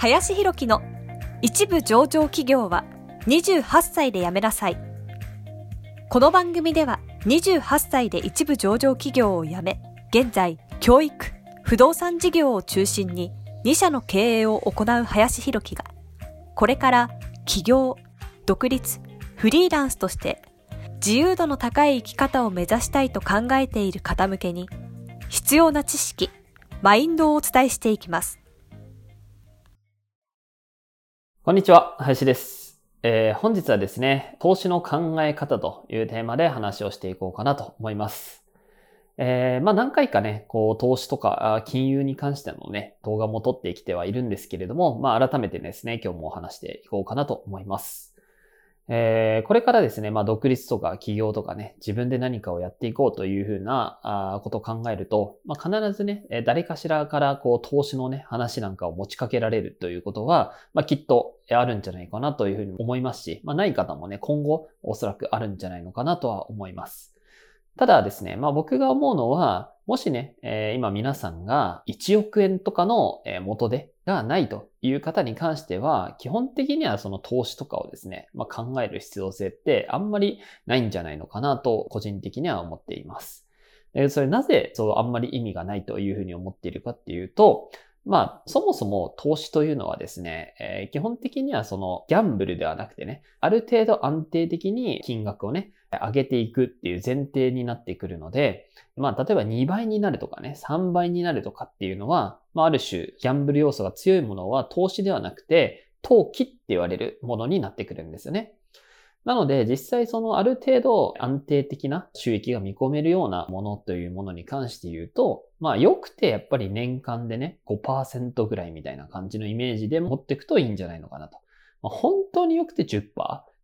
林博樹の一部上場企業は28歳で辞めなさい。この番組では28歳で一部上場企業を辞め、現在教育、不動産事業を中心に2社の経営を行う林博樹が、これから起業、独立、フリーランスとして自由度の高い生き方を目指したいと考えている方向けに必要な知識、マインドをお伝えしていきます。こんにちは、林です。えー、本日はですね、投資の考え方というテーマで話をしていこうかなと思います。えー、まあ何回かね、こう投資とか金融に関してのね、動画も撮ってきてはいるんですけれども、まあ改めてですね、今日もお話していこうかなと思います。えー、これからですね、まあ、独立とか起業とかね、自分で何かをやっていこうというふうなあことを考えると、まあ、必ずね、誰かしらからこう投資のね、話なんかを持ちかけられるということは、まあ、きっとあるんじゃないかなというふうに思いますし、まあ、ない方もね、今後おそらくあるんじゃないのかなとは思います。ただですね、まあ僕が思うのは、もしね、えー、今皆さんが1億円とかの元でがないという方に関しては、基本的にはその投資とかをですね、まあ、考える必要性ってあんまりないんじゃないのかなと個人的には思っています。それなぜそうあんまり意味がないというふうに思っているかっていうと、まあ、そもそも投資というのはですね、えー、基本的にはそのギャンブルではなくてね、ある程度安定的に金額をね、上げていくっていう前提になってくるので、まあ、例えば2倍になるとかね、3倍になるとかっていうのは、まあ、ある種、ギャンブル要素が強いものは投資ではなくて、投機って言われるものになってくるんですよね。なので、実際そのある程度安定的な収益が見込めるようなものというものに関して言うと、まあ良くてやっぱり年間でね、5%ぐらいみたいな感じのイメージで持っていくといいんじゃないのかなと。まあ、本当に良くて10%、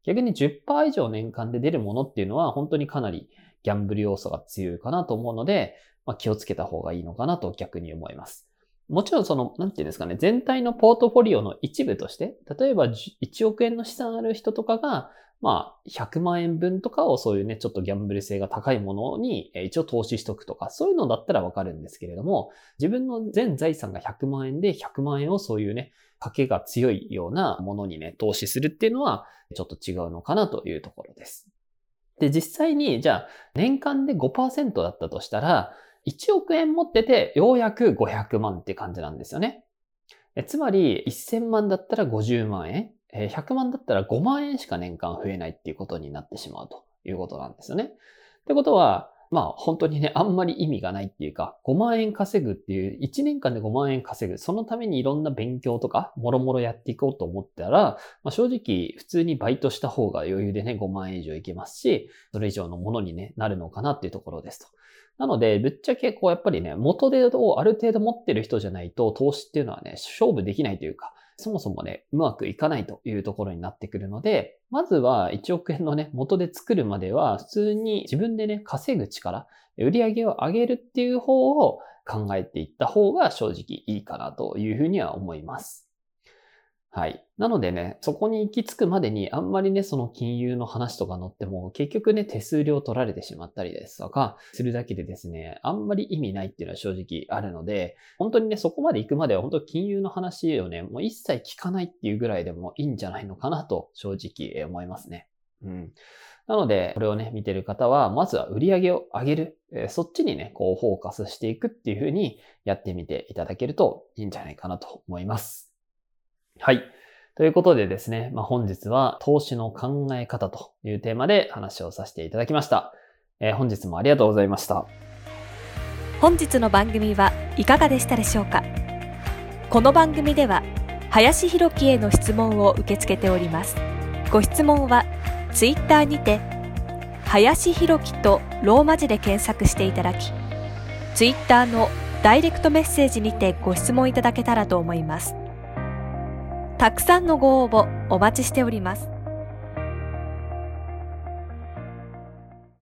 逆に10%以上年間で出るものっていうのは本当にかなりギャンブル要素が強いかなと思うので、まあ、気をつけた方がいいのかなと逆に思います。もちろんその、なんていうんですかね、全体のポートフォリオの一部として、例えば1億円の資産ある人とかが、まあ、100万円分とかをそういうね、ちょっとギャンブル性が高いものに一応投資しとくとか、そういうのだったらわかるんですけれども、自分の全財産が100万円で100万円をそういうね、賭けが強いようなものにね、投資するっていうのは、ちょっと違うのかなというところです。で、実際に、じゃあ、年間で5%だったとしたら、1億円持ってて、ようやく500万って感じなんですよね。つまり、1000万だったら50万円。100万だったら5万円しか年間増えないっていうことになってしまうということなんですよね。ってことは、まあ本当にね、あんまり意味がないっていうか、5万円稼ぐっていう、1年間で5万円稼ぐ、そのためにいろんな勉強とか、もろもろやっていこうと思ったら、まあ、正直普通にバイトした方が余裕でね、5万円以上いけますし、それ以上のものに、ね、なるのかなっていうところですと。なので、ぶっちゃけこうやっぱりね、元手をある程度持ってる人じゃないと、投資っていうのはね、勝負できないというか、そもそもね、うまくいかないというところになってくるので、まずは1億円のね、元で作るまでは、普通に自分でね、稼ぐ力、売り上げを上げるっていう方を考えていった方が正直いいかなというふうには思います。はい。なのでね、そこに行き着くまでにあんまりね、その金融の話とか載っても、結局ね、手数料取られてしまったりですとか、するだけでですね、あんまり意味ないっていうのは正直あるので、本当にね、そこまで行くまでは本当金融の話をね、もう一切聞かないっていうぐらいでもいいんじゃないのかなと正直思いますね。うん。なので、これをね、見てる方は、まずは売り上げを上げる。えそっちにね、こう、フォーカスしていくっていう風にやってみていただけるといいんじゃないかなと思います。はい。ということでですね、まあ、本日は投資の考え方というテーマで話をさせていただきました。えー、本日もありがとうございました。本日の番組はいかがでしたでしょうか？この番組では林博樹への質問を受け付けております。ご質問はツイッターにて林博樹とローマ字で検索していただき、ツイッターのダイレクトメッセージにてご質問いただけたらと思います。たくさんのご応募お待ちしております。